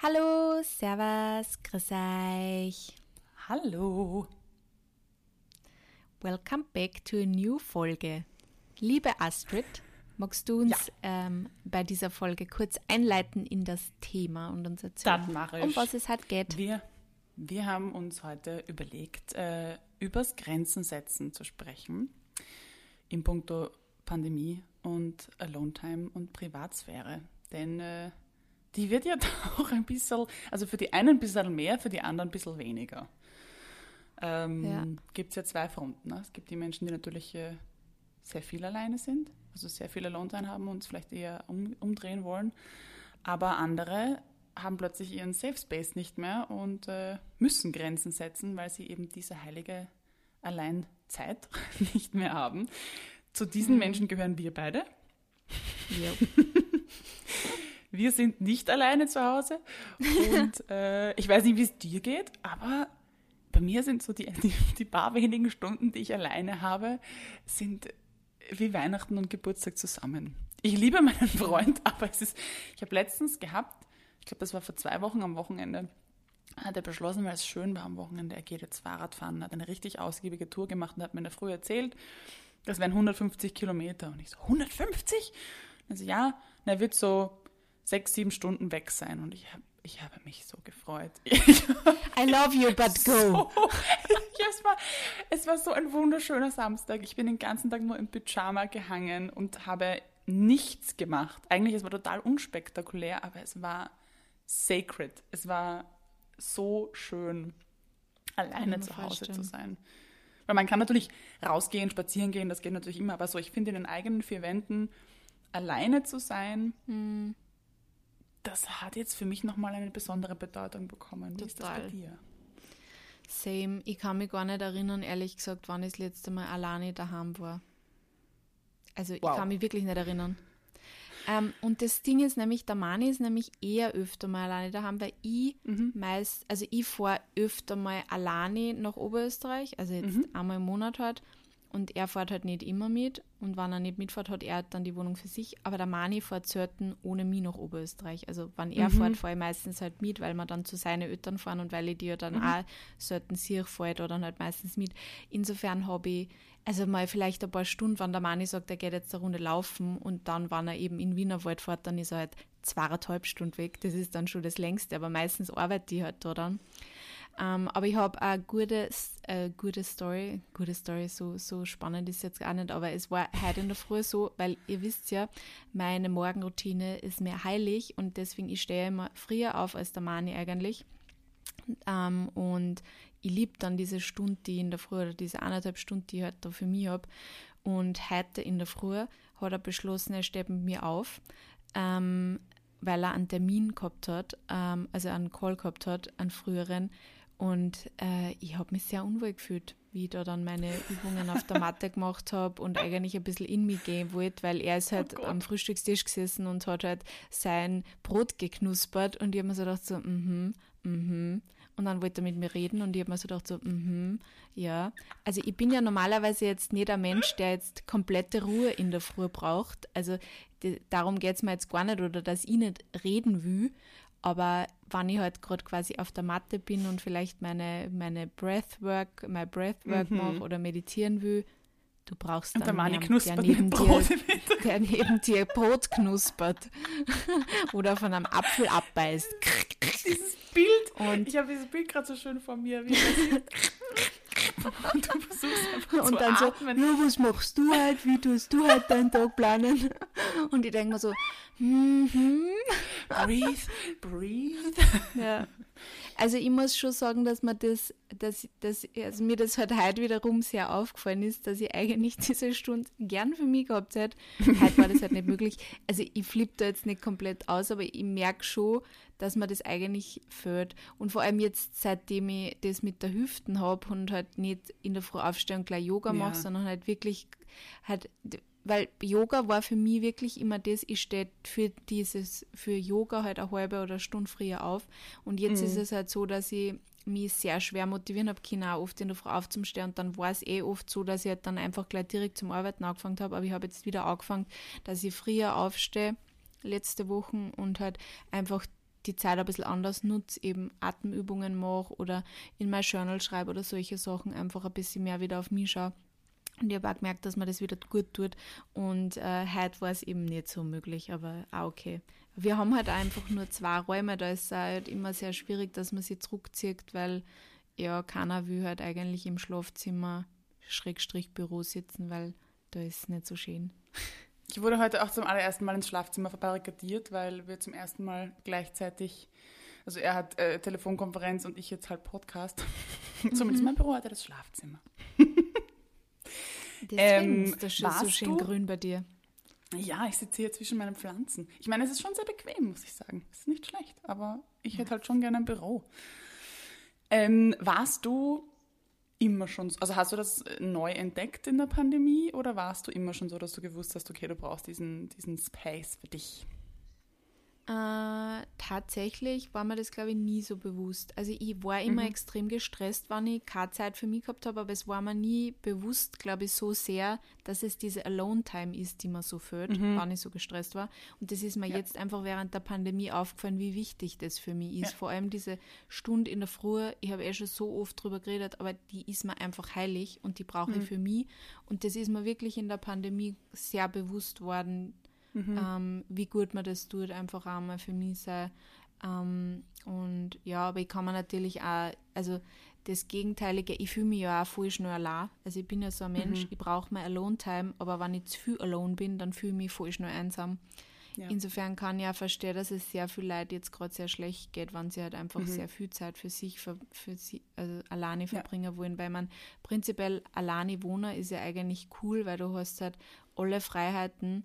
Hallo, Servus, grüß euch. Hallo. Welcome back to a new Folge. Liebe Astrid, magst du uns ja. ähm, bei dieser Folge kurz einleiten in das Thema und uns erzählen, das mache ich. um was es halt geht? Wir, wir haben uns heute überlegt, äh, übers Grenzen setzen zu sprechen, in puncto Pandemie und Alone Time und Privatsphäre. Denn äh, die wird ja auch ein bisschen, also für die einen ein bisschen mehr, für die anderen ein bisschen weniger. Ähm, ja. Gibt es ja zwei Fronten. Ne? Es gibt die Menschen, die natürlich äh, sehr viel alleine sind, also sehr viel Alone-Time haben und es vielleicht eher um, umdrehen wollen. Aber andere haben plötzlich ihren Safe Space nicht mehr und äh, müssen Grenzen setzen, weil sie eben diese heilige Alleinzeit nicht mehr haben. Zu diesen mhm. Menschen gehören wir beide. Ja. wir sind nicht alleine zu Hause. Und äh, ich weiß nicht, wie es dir geht, aber bei mir sind so die, die, die, paar wenigen Stunden, die ich alleine habe, sind wie Weihnachten und Geburtstag zusammen. Ich liebe meinen Freund, aber es ist, ich habe letztens gehabt, ich glaube, das war vor zwei Wochen am Wochenende, hat er beschlossen, weil es schön war am Wochenende, er geht jetzt Fahrrad fahren, hat eine richtig ausgiebige Tour gemacht und hat mir in der Früh erzählt, das wären 150 Kilometer. Und ich so, 150? Also ja, und er wird so sechs, sieben Stunden weg sein. Und ich habe ich habe mich so gefreut. I love you, but go. So, ja, es, war, es war so ein wunderschöner Samstag. Ich bin den ganzen Tag nur im Pyjama gehangen und habe nichts gemacht. Eigentlich, es war total unspektakulär, aber es war sacred. Es war so schön, alleine zu Hause vorstellen. zu sein. Weil man kann natürlich rausgehen, spazieren gehen, das geht natürlich immer, aber so, ich finde, in den eigenen vier Wänden alleine zu sein, mhm das hat jetzt für mich nochmal eine besondere Bedeutung bekommen. Wie Total. ist das bei dir? Same. Ich kann mich gar nicht erinnern, ehrlich gesagt, wann ich das letzte Mal alleine daheim war. Also wow. ich kann mich wirklich nicht erinnern. Ähm, und das Ding ist nämlich, der Mani ist nämlich eher öfter mal alleine daheim, weil ich mhm. meist, also ich fahre öfter mal alleine nach Oberösterreich, also jetzt mhm. einmal im Monat halt. Und er fährt halt nicht immer mit. Und wenn er nicht mitfährt, hat er dann die Wohnung für sich. Aber der Mani fährt selten ohne mich nach Oberösterreich. Also wenn er mhm. fährt, fahre ich meistens halt mit, weil wir dann zu seinen Eltern fahren und weil ich die ja dann mhm. auch selten sehe, fahre ich da dann halt meistens mit. Insofern habe ich, also mal vielleicht ein paar Stunden, wenn der Mani sagt, er geht jetzt eine Runde laufen und dann, wenn er eben in Wienerwald fährt, dann ist er halt zweieinhalb Stunden weg. Das ist dann schon das längste, aber meistens arbeite ich halt da dann. Um, ähm, aber ich habe eine gute, äh, gute Story. Gute Story, so, so spannend ist jetzt gar nicht, aber es war heute in der Früh so, weil ihr wisst ja, meine Morgenroutine ist mir heilig und deswegen ich stehe immer früher auf als der Mani eigentlich. Um, ähm, und ich liebe dann diese Stunde, die ich in der Früh oder diese eineinhalb Stunden, die ich halt für mich habe. Und heute in der Früh hat er beschlossen, er steht mit mir auf. Ähm, weil er einen Termin gehabt hat, ähm, also einen Call gehabt hat, einen früheren, und äh, ich habe mich sehr unwohl gefühlt, wie ich da dann meine Übungen auf der Matte gemacht habe und eigentlich ein bisschen in mich gehen wollte, weil er ist halt oh am Frühstückstisch gesessen und hat halt sein Brot geknuspert und ich habe mir so gedacht, so, mhm, mhm. Und dann wollte er mit mir reden und ich habe mir so gedacht, so, mhm, ja. Also ich bin ja normalerweise jetzt nicht ein Mensch, der jetzt komplette Ruhe in der Früh braucht. Also die, darum geht es mir jetzt gar nicht oder dass ich nicht reden will. Aber wenn ich halt gerade quasi auf der Matte bin und vielleicht meine, meine Breathwork, mein Breathwork mhm. mache oder meditieren will, du brauchst dann der jemanden, der neben, dir, der neben dir Brot knuspert oder von einem Apfel abbeißt. Dieses Bild, und ich habe dieses Bild gerade so schön vor mir, wie das und du versuchst einfach Und dann atmen. so, ja, was machst du halt, wie tust du halt deinen Tag planen? Und ich denke mir so, hm, hm. breathe, breathe. Ja. Also ich muss schon sagen, dass mir das, dass, dass also mir das halt heute wiederum sehr aufgefallen ist, dass ich eigentlich diese Stunde gern für mich gehabt hätte. Heute war das halt nicht möglich. Also ich flippe da jetzt nicht komplett aus, aber ich merke schon, dass mir das eigentlich fehlt. Und vor allem jetzt, seitdem ich das mit der Hüften habe und halt nicht in der Früh aufstehen und gleich Yoga mache, ja. sondern halt wirklich halt weil Yoga war für mich wirklich immer das, ich stehe für dieses, für Yoga halt eine halbe oder eine Stunde früher auf. Und jetzt mhm. ist es halt so, dass ich mich sehr schwer motivieren habe, Kinder auch oft in der Früh aufzustehen. Und dann war es eh oft so, dass ich halt dann einfach gleich direkt zum Arbeiten angefangen habe. Aber ich habe jetzt wieder angefangen, dass ich früher aufstehe, letzte Woche, und halt einfach die Zeit ein bisschen anders nutze, eben Atemübungen mache oder in mein Journal schreibe oder solche Sachen, einfach ein bisschen mehr wieder auf mich schaue. Und ich habe auch gemerkt, dass mir das wieder gut tut. Und äh, heute war es eben nicht so möglich, aber auch okay. Wir haben halt einfach nur zwei Räume, da ist es halt immer sehr schwierig, dass man sie zurückzieht, weil ja, keiner will halt eigentlich im Schlafzimmer Schrägstrich Büro sitzen, weil da ist es nicht so schön. Ich wurde heute auch zum allerersten Mal ins Schlafzimmer verbarrikadiert, weil wir zum ersten Mal gleichzeitig, also er hat äh, Telefonkonferenz und ich jetzt halt Podcast. Zumindest mein Büro hatte das Schlafzimmer. Deswegen ähm, ist das schon so schön du? grün bei dir. Ja, ich sitze hier zwischen meinen Pflanzen. Ich meine, es ist schon sehr bequem, muss ich sagen. Es ist nicht schlecht, aber ich hätte halt schon gerne ein Büro. Ähm, warst du immer schon, also hast du das neu entdeckt in der Pandemie oder warst du immer schon so, dass du gewusst hast, okay, du brauchst diesen, diesen Space für dich? Äh, tatsächlich war mir das, glaube ich, nie so bewusst. Also ich war immer mhm. extrem gestresst, wenn ich keine Zeit für mich gehabt habe, aber es war mir nie bewusst, glaube ich, so sehr, dass es diese Alone-Time ist, die mir so fehlt, mhm. wenn ich so gestresst war. Und das ist mir ja. jetzt einfach während der Pandemie aufgefallen, wie wichtig das für mich ist. Ja. Vor allem diese Stunde in der Früh, ich habe eh schon so oft drüber geredet, aber die ist mir einfach heilig und die brauche mhm. ich für mich. Und das ist mir wirklich in der Pandemie sehr bewusst worden, mhm. ähm, wie gut man das tut, einfach auch mal für mich sein. Ähm, und ja, aber ich kann mir natürlich auch, also das Gegenteilige, ich fühle mich ja auch voll schnell allein. Also ich bin ja so ein Mensch, mhm. ich brauche mehr Alone-Time, aber wenn ich zu viel alone bin, dann fühle ich mich voll schnell einsam. Ja. Insofern kann ich auch verstehen, dass es sehr viel Leid jetzt gerade sehr schlecht geht, wenn sie halt einfach mhm. sehr viel Zeit für sich, für, für sie, also alleine verbringen ja. wollen, weil man prinzipiell alleine wohnen ist ja eigentlich cool, weil du hast halt alle Freiheiten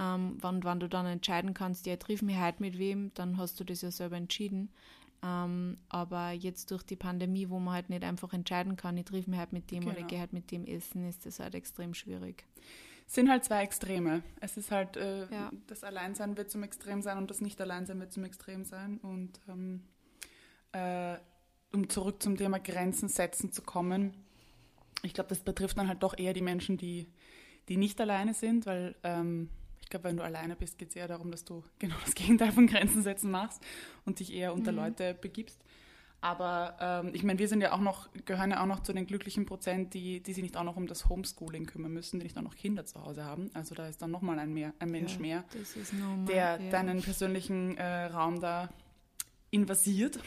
ähm, wenn, wenn du dann entscheiden kannst, ja, triff mich heute mit wem, dann hast du das ja selber entschieden. Ähm, aber jetzt durch die Pandemie, wo man halt nicht einfach entscheiden kann, ich triff mich halt mit dem genau. oder ich gehe halt mit dem essen, ist das halt extrem schwierig. Es sind halt zwei Extreme. Es ist halt, äh, ja. das Alleinsein wird zum Extrem sein und das Nicht-Alleinsein wird zum Extrem sein. Und ähm, äh, um zurück zum Thema Grenzen setzen zu kommen, ich glaube, das betrifft dann halt doch eher die Menschen, die, die nicht alleine sind, weil ähm, glaube, wenn du alleine bist, geht es eher darum, dass du genau das Gegenteil von Grenzen setzen machst und dich eher unter mhm. Leute begibst. Aber ähm, ich meine, wir sind ja auch noch, gehören ja auch noch zu den glücklichen Prozent, die, die sich nicht auch noch um das Homeschooling kümmern müssen, die nicht auch noch Kinder zu Hause haben. Also da ist dann nochmal ein, mehr, ein Mensch ja, mehr, normal, der ja. deinen persönlichen äh, Raum da invasiert.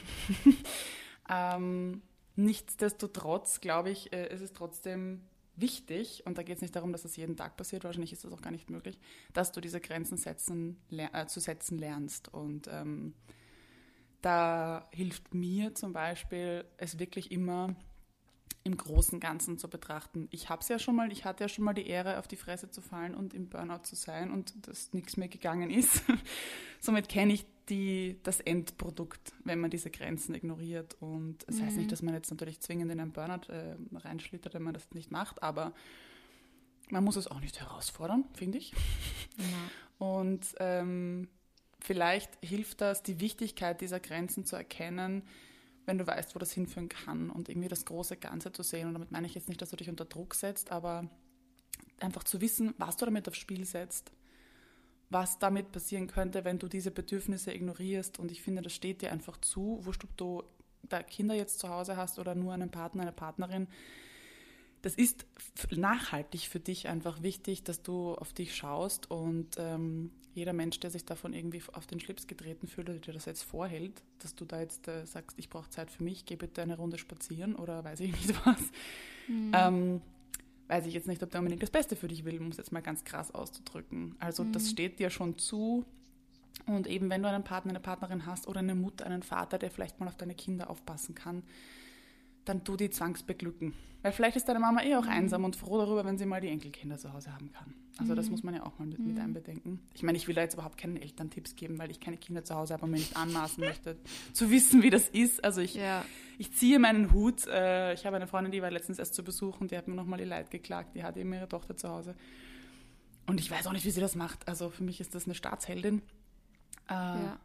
ähm, nichtsdestotrotz, glaube ich, äh, ist es trotzdem wichtig, und da geht es nicht darum, dass das jeden Tag passiert, wahrscheinlich ist das auch gar nicht möglich, dass du diese Grenzen setzen, äh, zu setzen lernst. Und ähm, da hilft mir zum Beispiel, es wirklich immer im großen Ganzen zu betrachten. Ich habe es ja schon mal, ich hatte ja schon mal die Ehre, auf die Fresse zu fallen und im Burnout zu sein und dass nichts mehr gegangen ist. Somit kenne ich die, das Endprodukt, wenn man diese Grenzen ignoriert. Und es das mhm. heißt nicht, mhm. dass man jetzt natürlich zwingend in einen Burnout äh, reinschlittert, wenn man das nicht macht, aber man muss es auch nicht herausfordern, finde ich. Ja. Und ähm, vielleicht hilft das, die Wichtigkeit dieser Grenzen zu erkennen, wenn du weißt, wo das hinführen kann und irgendwie das große Ganze zu sehen. Und damit meine ich jetzt nicht, dass du dich unter Druck setzt, aber einfach zu wissen, was du damit aufs Spiel setzt was damit passieren könnte, wenn du diese Bedürfnisse ignorierst. Und ich finde, das steht dir einfach zu, wurscht, ob du da Kinder jetzt zu Hause hast oder nur einen Partner, eine Partnerin. Das ist nachhaltig für dich einfach wichtig, dass du auf dich schaust und ähm, jeder Mensch, der sich davon irgendwie auf den Schlips getreten fühlt oder dir das jetzt vorhält, dass du da jetzt äh, sagst, ich brauche Zeit für mich, geh bitte eine Runde spazieren oder weiß ich nicht was. Mhm. Ähm, weiß ich jetzt nicht, ob der unbedingt das Beste für dich will, um es jetzt mal ganz krass auszudrücken. Also mhm. das steht dir schon zu. Und eben wenn du einen Partner, eine Partnerin hast oder eine Mutter, einen Vater, der vielleicht mal auf deine Kinder aufpassen kann, dann tu die zwangsbeglücken. Weil vielleicht ist deine Mama eh auch mhm. einsam und froh darüber, wenn sie mal die Enkelkinder zu Hause haben kann. Also mhm. das muss man ja auch mal mit, mit mhm. einbedenken. Ich meine, ich will da jetzt überhaupt keinen Elterntipps geben, weil ich keine Kinder zu Hause habe und mir nicht anmaßen möchte, zu wissen, wie das ist. Also ich, ja. ich ziehe meinen Hut. Äh, ich habe eine Freundin, die war letztens erst zu Besuch und die hat mir nochmal ihr Leid geklagt. Die hat eben ihre Tochter zu Hause. Und ich weiß auch nicht, wie sie das macht. Also für mich ist das eine Staatsheldin. Äh, ja.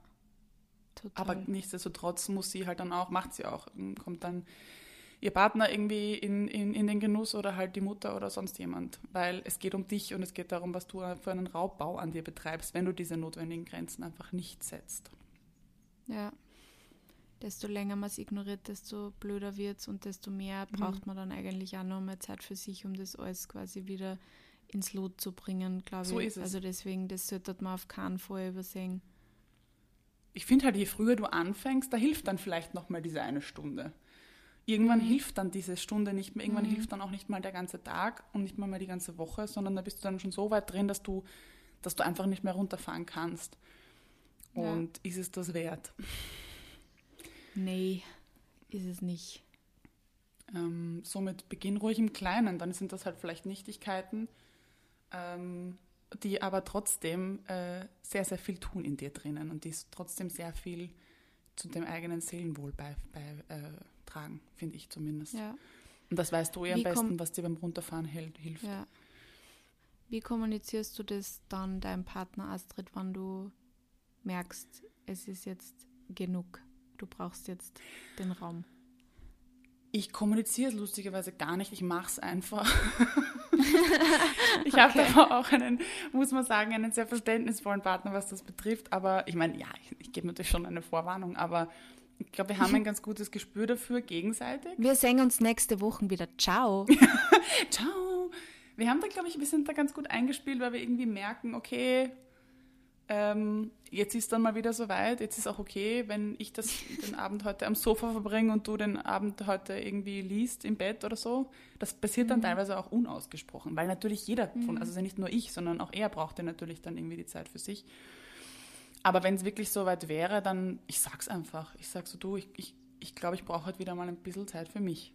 Total. Aber nichtsdestotrotz muss sie halt dann auch, macht sie auch, kommt dann ihr Partner irgendwie in, in, in den Genuss oder halt die Mutter oder sonst jemand. Weil es geht um dich und es geht darum, was du für einen Raubbau an dir betreibst, wenn du diese notwendigen Grenzen einfach nicht setzt. Ja. Desto länger man es ignoriert, desto blöder wird es und desto mehr mhm. braucht man dann eigentlich auch noch mehr Zeit für sich, um das alles quasi wieder ins Lot zu bringen, glaube so ich. Ist es. Also deswegen, das sollte man auf keinen Fall übersehen. Ich finde halt, je früher du anfängst, da hilft dann vielleicht nochmal diese eine Stunde. Irgendwann hilft dann diese Stunde nicht mehr, irgendwann mhm. hilft dann auch nicht mal der ganze Tag und nicht mal, mal die ganze Woche, sondern da bist du dann schon so weit drin, dass du, dass du einfach nicht mehr runterfahren kannst. Und ja. ist es das wert? Nee, ist es nicht. Ähm, somit beginn ruhig im Kleinen, dann sind das halt vielleicht Nichtigkeiten, ähm, die aber trotzdem äh, sehr, sehr viel tun in dir drinnen und die trotzdem sehr viel zu dem eigenen Seelenwohl beitragen, bei, äh, finde ich zumindest. Ja. Und das weißt du ja am besten, was dir beim Runterfahren hält, hilft. Ja. Wie kommunizierst du das dann deinem Partner Astrid, wann du merkst, es ist jetzt genug, du brauchst jetzt den Raum? Ich kommuniziere es lustigerweise gar nicht, ich mache es einfach. ich habe okay. aber auch einen, muss man sagen, einen sehr verständnisvollen Partner, was das betrifft. Aber ich meine, ja, ich, ich gebe natürlich schon eine Vorwarnung, aber ich glaube, wir haben ein ganz gutes Gespür dafür gegenseitig. Wir sehen uns nächste Woche wieder. Ciao. Ciao. Wir haben da, glaube ich, wir sind da ganz gut eingespielt, weil wir irgendwie merken, okay, ähm, jetzt ist dann mal wieder soweit, jetzt ist auch okay, wenn ich das, den Abend heute am Sofa verbringe und du den Abend heute irgendwie liest im Bett oder so. Das passiert dann mhm. teilweise auch unausgesprochen, weil natürlich jeder von, mhm. also nicht nur ich, sondern auch er brauchte natürlich dann irgendwie die Zeit für sich. Aber wenn es wirklich soweit wäre, dann, ich sag's einfach. Ich sag so, du, ich, ich, ich glaube, ich brauche heute wieder mal ein bisschen Zeit für mich.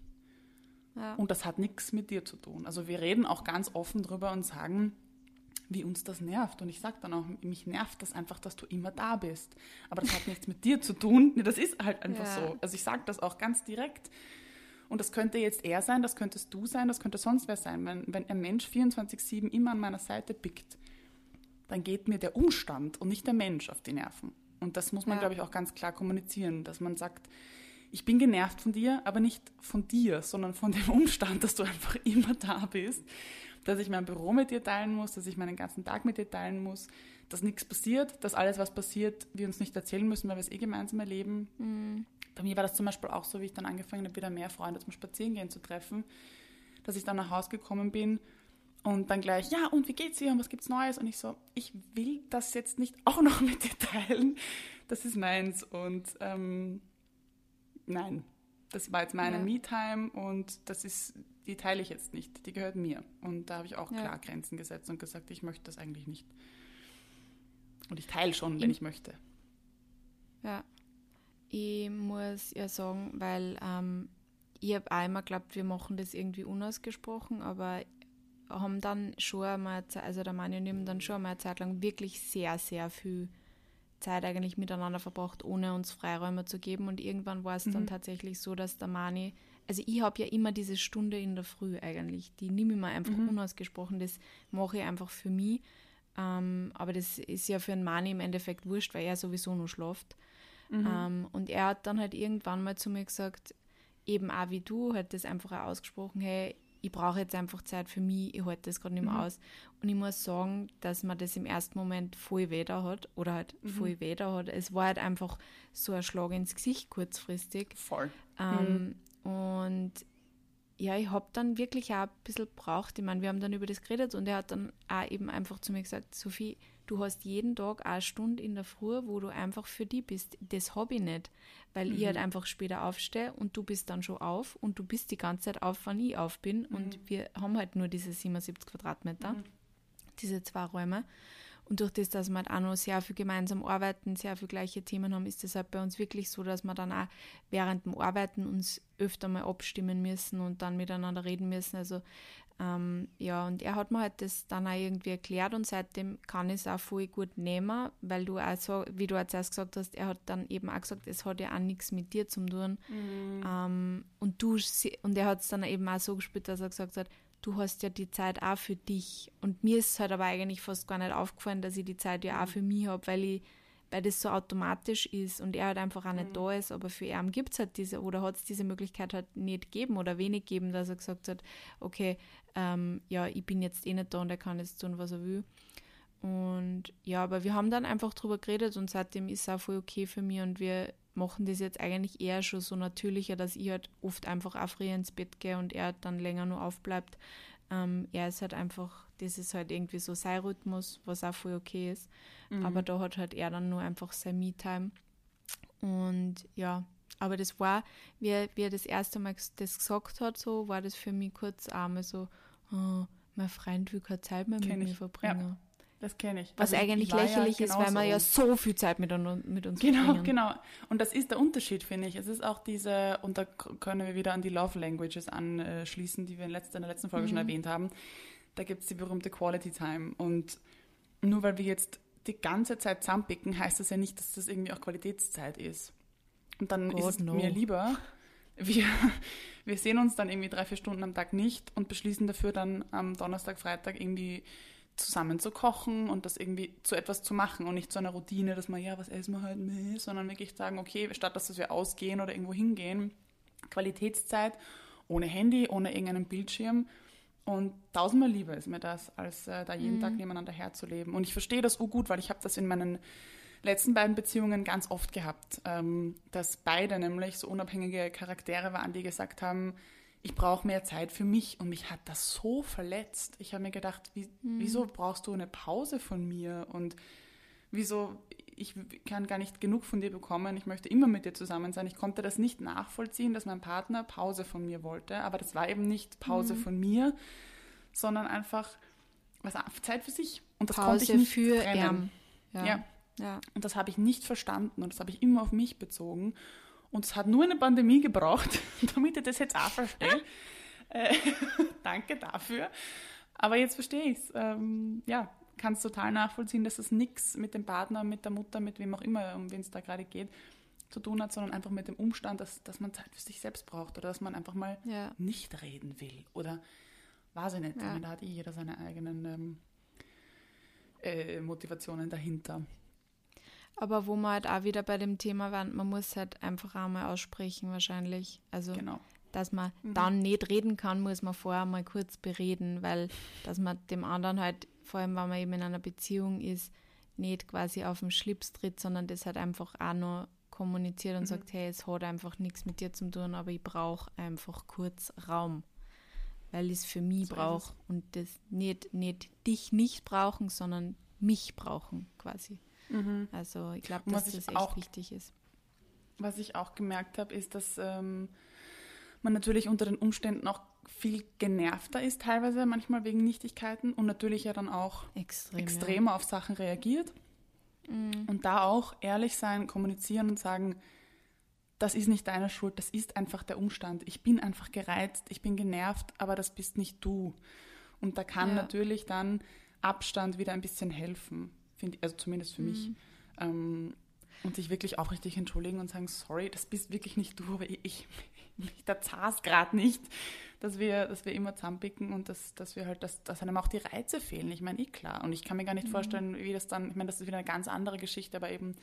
Ja. Und das hat nichts mit dir zu tun. Also wir reden auch ganz offen drüber und sagen, wie uns das nervt. Und ich sage dann auch, mich nervt das einfach, dass du immer da bist. Aber das hat nichts mit dir zu tun. Das ist halt einfach ja. so. Also ich sage das auch ganz direkt. Und das könnte jetzt er sein, das könntest du sein, das könnte sonst wer sein. Wenn, wenn ein Mensch 24-7 immer an meiner Seite pickt, dann geht mir der Umstand und nicht der Mensch auf die Nerven. Und das muss man, ja. glaube ich, auch ganz klar kommunizieren, dass man sagt, ich bin genervt von dir, aber nicht von dir, sondern von dem Umstand, dass du einfach immer da bist dass ich mein Büro mit dir teilen muss, dass ich meinen ganzen Tag mit dir teilen muss, dass nichts passiert, dass alles, was passiert, wir uns nicht erzählen müssen, weil wir es eh gemeinsam erleben. Mhm. Bei mir war das zum Beispiel auch so, wie ich dann angefangen habe, wieder mehr Freunde zum Spazierengehen zu treffen, dass ich dann nach Hause gekommen bin und dann gleich, ja, und wie geht's dir und was gibt's Neues? Und ich so, ich will das jetzt nicht auch noch mit dir teilen. Das ist meins. Und ähm, nein, das war jetzt meine ja. Me-Time und das ist die teile ich jetzt nicht, die gehört mir. Und da habe ich auch ja. klar Grenzen gesetzt und gesagt, ich möchte das eigentlich nicht. Und ich teile schon, wenn ich, ich möchte. Ja, ich muss ja sagen, weil ähm, ich habe einmal geglaubt, wir machen das irgendwie unausgesprochen, aber haben dann schon einmal, also der Mann und ich haben dann schon einmal eine Zeit lang wirklich sehr, sehr viel Zeit eigentlich miteinander verbracht, ohne uns Freiräume zu geben. Und irgendwann war es mhm. dann tatsächlich so, dass der Mani also ich habe ja immer diese Stunde in der Früh eigentlich, die nehme ich mir einfach mhm. unausgesprochen, das mache ich einfach für mich. Ähm, aber das ist ja für einen Mann im Endeffekt wurscht, weil er sowieso nur schläft. Mhm. Ähm, und er hat dann halt irgendwann mal zu mir gesagt, eben auch wie du, hat das einfach auch ausgesprochen, hey, ich brauche jetzt einfach Zeit für mich, ich halte das gerade nicht mehr mhm. aus. Und ich muss sagen, dass man das im ersten Moment voll da hat oder halt mhm. voll da hat. Es war halt einfach so ein Schlag ins Gesicht kurzfristig. Voll. Ähm, mhm. Und ja, ich habe dann wirklich auch ein bisschen braucht. Ich meine, wir haben dann über das geredet und er hat dann auch eben einfach zu mir gesagt, Sophie, du hast jeden Tag eine Stunde in der Früh, wo du einfach für die bist. Das habe ich nicht, weil mhm. ich halt einfach später aufstehe und du bist dann schon auf und du bist die ganze Zeit auf, wann ich auf bin mhm. und wir haben halt nur diese 77 Quadratmeter, mhm. diese zwei Räume. Und durch das, dass wir halt auch noch sehr viel gemeinsam arbeiten, sehr viele gleiche Themen haben, ist es halt bei uns wirklich so, dass wir dann auch während dem Arbeiten uns öfter mal abstimmen müssen und dann miteinander reden müssen. Also ähm, ja, und er hat mir halt das dann auch irgendwie erklärt und seitdem kann ich es auch voll gut nehmen, weil du auch so, wie du jetzt erst gesagt hast, er hat dann eben auch gesagt, es hat ja auch nichts mit dir zu tun. Mhm. Ähm, und du, und er hat es dann eben auch so gespielt, dass er gesagt hat, du hast ja die Zeit auch für dich. Und mir ist es halt aber eigentlich fast gar nicht aufgefallen, dass ich die Zeit ja auch mhm. für mich habe, weil ich weil das so automatisch ist und er halt einfach auch nicht mhm. da ist, aber für ihn gibt es halt diese oder hat es diese Möglichkeit halt nicht gegeben oder wenig gegeben, dass er gesagt hat, okay, ähm, ja, ich bin jetzt eh nicht da und er kann jetzt tun, was er will. Und ja, aber wir haben dann einfach drüber geredet und seitdem ist es auch voll okay für mich und wir machen das jetzt eigentlich eher schon so natürlicher, dass ich halt oft einfach auch früher ins Bett gehe und er dann länger nur aufbleibt. Ähm, er ist halt einfach, das ist halt irgendwie so sein Rhythmus, was auch voll okay ist. Mhm. Aber da hat halt er dann nur einfach sein Me-Time. Und ja, aber das war, wie, wie er das erste Mal das gesagt hat, so war das für mich kurz einmal so, oh, mein Freund will keine Zeit mehr Kenn mit ich. mir verbringen. Ja. Das kenne ich. Was also eigentlich lächerlich ja ist, weil man ja so viel Zeit mit, mit uns Genau, verbringen. genau. Und das ist der Unterschied, finde ich. Es ist auch diese, und da können wir wieder an die Love Languages anschließen, die wir in, letzter, in der letzten Folge mhm. schon erwähnt haben. Da gibt es die berühmte Quality Time. Und nur weil wir jetzt die ganze Zeit zusammenpicken, heißt das ja nicht, dass das irgendwie auch Qualitätszeit ist. Und dann God, ist es no. mir lieber, wir, wir sehen uns dann irgendwie drei, vier Stunden am Tag nicht und beschließen dafür dann am Donnerstag, Freitag irgendwie zusammen zu kochen und das irgendwie zu etwas zu machen und nicht zu einer Routine, dass man, ja, was essen wir halt, nee, sondern wirklich sagen, okay, statt dass wir ausgehen oder irgendwo hingehen, Qualitätszeit, ohne Handy, ohne irgendeinen Bildschirm und tausendmal lieber ist mir das, als äh, da jeden mhm. Tag nebeneinander herzuleben. Und ich verstehe das gut, weil ich habe das in meinen letzten beiden Beziehungen ganz oft gehabt, ähm, dass beide nämlich so unabhängige Charaktere waren, die gesagt haben, ich brauche mehr Zeit für mich und mich hat das so verletzt. Ich habe mir gedacht, wie, mhm. wieso brauchst du eine Pause von mir und wieso ich kann gar nicht genug von dir bekommen, ich möchte immer mit dir zusammen sein. Ich konnte das nicht nachvollziehen, dass mein Partner Pause von mir wollte, aber das war eben nicht Pause mhm. von mir, sondern einfach was Zeit für sich und das Pause konnte ich nicht für trennen. Ja. ja. Ja. Und das habe ich nicht verstanden und das habe ich immer auf mich bezogen und es hat nur eine Pandemie gebraucht, damit ich das jetzt auch verstehe. äh, danke dafür. Aber jetzt verstehe ich es. Ähm, ja, kann es total nachvollziehen, dass es nichts mit dem Partner, mit der Mutter, mit wem auch immer, um wen es da gerade geht, zu tun hat, sondern einfach mit dem Umstand, dass, dass man Zeit für sich selbst braucht oder dass man einfach mal ja. nicht reden will. Oder weiß ich nicht. Ja. Da hat eh jeder seine eigenen ähm, äh, Motivationen dahinter. Aber wo man halt auch wieder bei dem Thema waren, man muss halt einfach einmal aussprechen wahrscheinlich. Also genau. dass man mhm. dann nicht reden kann, muss man vorher mal kurz bereden, weil dass man dem anderen halt, vor allem wenn man eben in einer Beziehung ist, nicht quasi auf den Schlips tritt, sondern das halt einfach auch noch kommuniziert und mhm. sagt, hey, es hat einfach nichts mit dir zu tun, aber ich brauche einfach kurz Raum. Weil ich es für mich so brauche und das nicht, nicht dich nicht brauchen, sondern mich brauchen quasi. Mhm. Also ich glaube, dass das echt auch, wichtig ist. Was ich auch gemerkt habe, ist, dass ähm, man natürlich unter den Umständen auch viel genervter ist, teilweise manchmal wegen Nichtigkeiten und natürlich ja dann auch Extrem, extremer ja. auf Sachen reagiert. Mhm. Und da auch ehrlich sein, kommunizieren und sagen, das ist nicht deine Schuld, das ist einfach der Umstand. Ich bin einfach gereizt, ich bin genervt, aber das bist nicht du. Und da kann ja. natürlich dann Abstand wieder ein bisschen helfen finde also zumindest für mhm. mich. Ähm, und sich wirklich aufrichtig entschuldigen und sagen, sorry, das bist wirklich nicht du, aber ich, ich, ich da zah's gerade nicht, dass wir, dass wir immer zusammenpicken und dass, dass wir halt, dass, dass einem auch die Reize fehlen. Ich meine, eh klar. Und ich kann mir gar nicht mhm. vorstellen, wie das dann, ich meine, das ist wieder eine ganz andere Geschichte, aber eben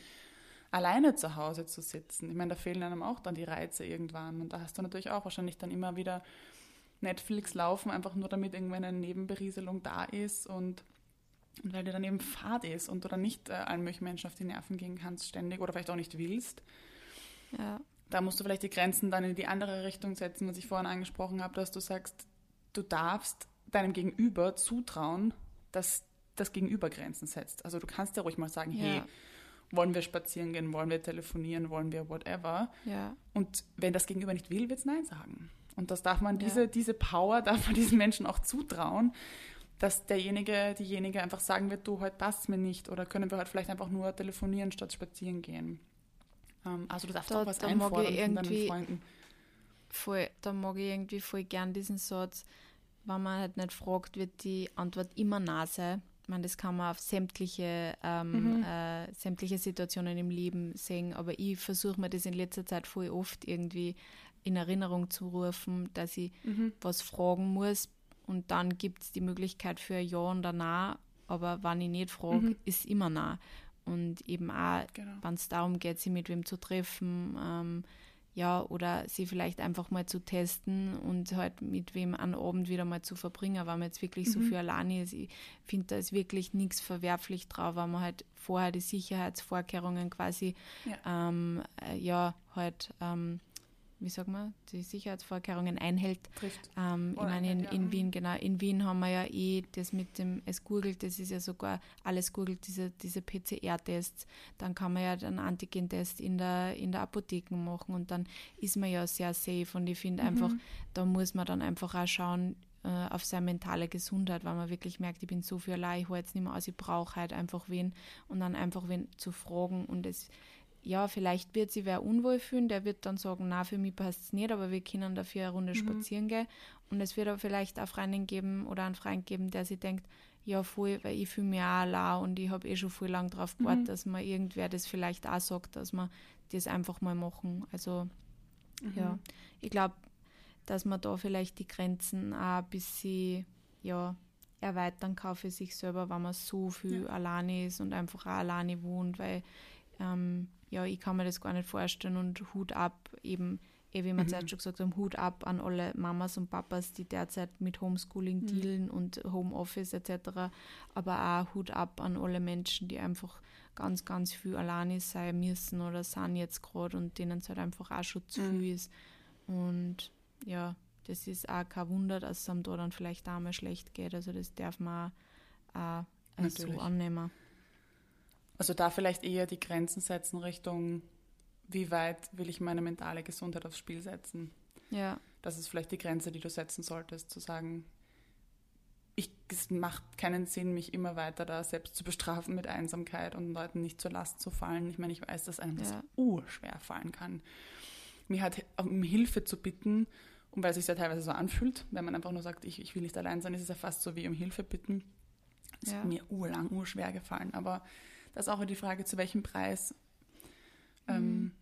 alleine zu Hause zu sitzen. Ich meine, da fehlen einem auch dann die Reize irgendwann. Und da hast du natürlich auch wahrscheinlich dann immer wieder Netflix laufen, einfach nur damit irgendwann eine Nebenberieselung da ist und und weil dir dann eben fad ist und du dann nicht äh, allen möglichen Menschen auf die Nerven gehen kannst ständig oder vielleicht auch nicht willst. Ja. Da musst du vielleicht die Grenzen dann in die andere Richtung setzen, was ich vorhin angesprochen habe, dass du sagst, du darfst deinem Gegenüber zutrauen, dass das Gegenüber Grenzen setzt. Also du kannst ja ruhig mal sagen, ja. hey, wollen wir spazieren gehen, wollen wir telefonieren, wollen wir whatever. Ja. Und wenn das Gegenüber nicht will, wird es Nein sagen. Und das darf man, diese, diese Power darf man diesen Menschen auch zutrauen dass derjenige, diejenige einfach sagen wird, du, heute passt mir nicht oder können wir heute vielleicht einfach nur telefonieren statt spazieren gehen. Ähm, also du darfst da, auch was einfordern von deinen Freunden. Voll, da mag ich irgendwie voll gern diesen Satz, wenn man halt nicht fragt, wird die Antwort immer nah sein. Ich meine, das kann man auf sämtliche, ähm, mhm. äh, sämtliche Situationen im Leben sehen, aber ich versuche mir das in letzter Zeit voll oft irgendwie in Erinnerung zu rufen, dass ich mhm. was fragen muss, und dann gibt es die Möglichkeit für ein Ja und ein Nein, aber wenn ich nicht frage, mhm. ist immer nah. Und eben auch, genau. wenn es darum geht, sich mit wem zu treffen, ähm, ja, oder sie vielleicht einfach mal zu testen und halt mit wem einen Abend wieder mal zu verbringen, weil man jetzt wirklich mhm. so viel alleine ist. Ich finde, da ist wirklich nichts verwerflich drauf, weil man halt vorher die Sicherheitsvorkehrungen quasi ja, ähm, äh, ja halt ähm, wie sagen wir, die Sicherheitsvorkehrungen einhält. Ähm, ich meine, in, in, Wien, genau, in Wien haben wir ja eh das mit dem, es googelt, das ist ja sogar, alles googelt, diese, diese PCR-Tests. Dann kann man ja den Antigen-Test in der, in der Apotheke machen und dann ist man ja sehr safe. Und ich finde mhm. einfach, da muss man dann einfach auch schauen, äh, auf seine mentale Gesundheit, weil man wirklich merkt, ich bin so viel allein, ich halte jetzt nicht mehr aus, ich brauche halt einfach wen und dann einfach wen zu fragen und es ja, vielleicht wird sie wer unwohl fühlen, der wird dann sagen, na, für mich passt es nicht, aber wir können dafür eine Runde mhm. spazieren gehen. Und es wird aber vielleicht auch Freundin geben oder einen Freund geben, der sich denkt, ja, voll, weil ich fühle mich auch allein und ich habe eh schon voll lang darauf gewartet, mhm. dass man irgendwer das vielleicht auch sagt, dass man das einfach mal machen. Also, mhm. ja, ich glaube, dass man da vielleicht die Grenzen auch ein bisschen, ja, erweitern kann für sich selber, wenn man so viel ja. alleine ist und einfach auch alleine wohnt, weil ähm, ja, ich kann mir das gar nicht vorstellen und Hut ab, eben, eh, wie wir mhm. zuerst schon gesagt haben, Hut ab an alle Mamas und Papas, die derzeit mit Homeschooling mhm. dealen und Homeoffice etc. Aber auch Hut ab an alle Menschen, die einfach ganz, ganz viel alleine sein müssen oder sind jetzt gerade und denen es halt einfach auch schon zu mhm. viel ist. Und ja, das ist auch kein Wunder, dass es einem da dann vielleicht auch mal schlecht geht. Also das darf man auch, auch so annehmen. Also da vielleicht eher die Grenzen setzen Richtung, wie weit will ich meine mentale Gesundheit aufs Spiel setzen. Ja. Das ist vielleicht die Grenze, die du setzen solltest, zu sagen, ich, es macht keinen Sinn, mich immer weiter da selbst zu bestrafen mit Einsamkeit und Leuten nicht zur Last zu fallen. Ich meine, ich weiß, dass einem das ja. urschwer fallen kann. Mir halt um Hilfe zu bitten, und weil es sich ja teilweise so anfühlt, wenn man einfach nur sagt, ich, ich will nicht allein sein, ist es ja fast so wie um Hilfe bitten. Das ja. ist mir urlang, urschwer gefallen. Aber das ist auch die Frage, zu welchem Preis. Ähm, mhm. Ähm,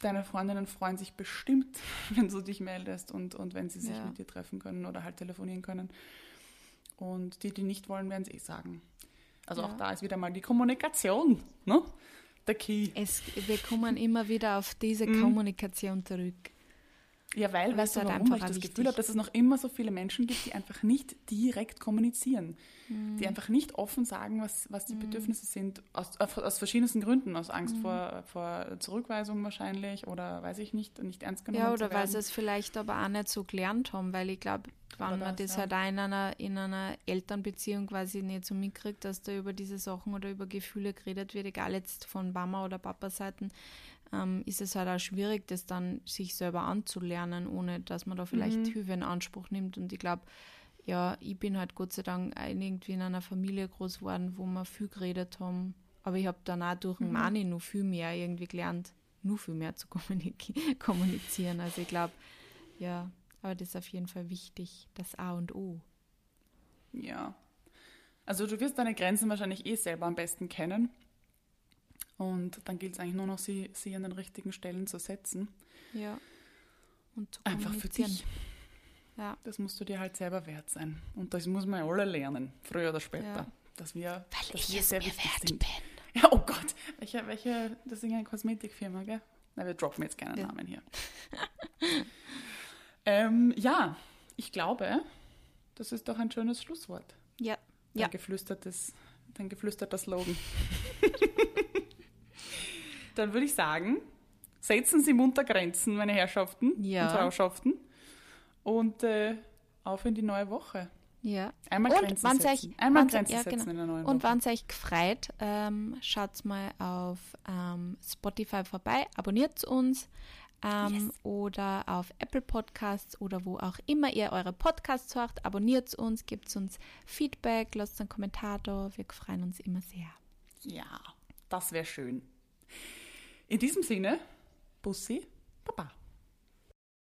deine Freundinnen freuen sich bestimmt, wenn du dich meldest und, und wenn sie sich ja. mit dir treffen können oder halt telefonieren können. Und die, die nicht wollen, werden es eh sagen. Also ja. auch da ist wieder mal die Kommunikation, ne? Der Key. Es, wir kommen immer wieder auf diese mhm. Kommunikation zurück. Ja, weil, weißt du, halt warum ich das. Gefühl habe, dass es noch immer so viele Menschen gibt, die einfach nicht direkt kommunizieren, mhm. die einfach nicht offen sagen, was, was die mhm. Bedürfnisse sind, aus, aus verschiedensten Gründen, aus Angst mhm. vor, vor Zurückweisung wahrscheinlich oder weiß ich nicht, nicht ernst genommen Ja, oder weil sie es vielleicht aber auch nicht so gelernt haben, weil ich glaube, wenn man das, ja. halt auch in einer, in einer Elternbeziehung quasi nicht so mitkriegt, dass da über diese Sachen oder über Gefühle geredet wird, egal jetzt von Mama oder Papa-Seiten, ähm, ist es halt auch schwierig, das dann sich selber anzulernen, ohne dass man da vielleicht mhm. Hilfe in Anspruch nimmt. Und ich glaube, ja, ich bin halt Gott sei Dank irgendwie in einer Familie groß geworden, wo wir viel geredet haben. Aber ich habe dann auch durch mhm. Mani noch viel mehr irgendwie gelernt, nur viel mehr zu kommunizieren. Also ich glaube, ja, aber das ist auf jeden Fall wichtig, das A und O. Ja. Also du wirst deine Grenzen wahrscheinlich eh selber am besten kennen. Und dann gilt es eigentlich nur noch, sie, sie an den richtigen Stellen zu setzen. Ja. Und zu Einfach für dich. Ja. Das musst du dir halt selber wert sein. Und das muss man alle lernen, früher oder später. Ja. Dass wir, Weil dass ich wir sehr wichtig sind. Bin. Ja, oh Gott. Welche, welche, das ist eine Kosmetikfirma, gell? Na, wir droppen jetzt keinen ja. Namen hier. ähm, ja, ich glaube, das ist doch ein schönes Schlusswort. Ja. Dein ja. geflüstertes, dein geflüsterter Slogan. Dann würde ich sagen, setzen Sie munter Grenzen, meine Herrschaften ja. und Frauschaften. Und äh, auf in die neue Woche. Ja. Einmal und Grenzen setzen. Euch, Einmal Grenzen ja, setzen genau. in der neuen Und wenn es euch gefreut, ähm, schaut mal auf ähm, Spotify vorbei, abonniert uns ähm, yes. oder auf Apple Podcasts oder wo auch immer ihr eure Podcasts hört. Abonniert uns, gebt uns Feedback, lasst einen Kommentar da. Wir freuen uns immer sehr. Ja, das wäre schön. In diesem Sinne, Bussi, Papa.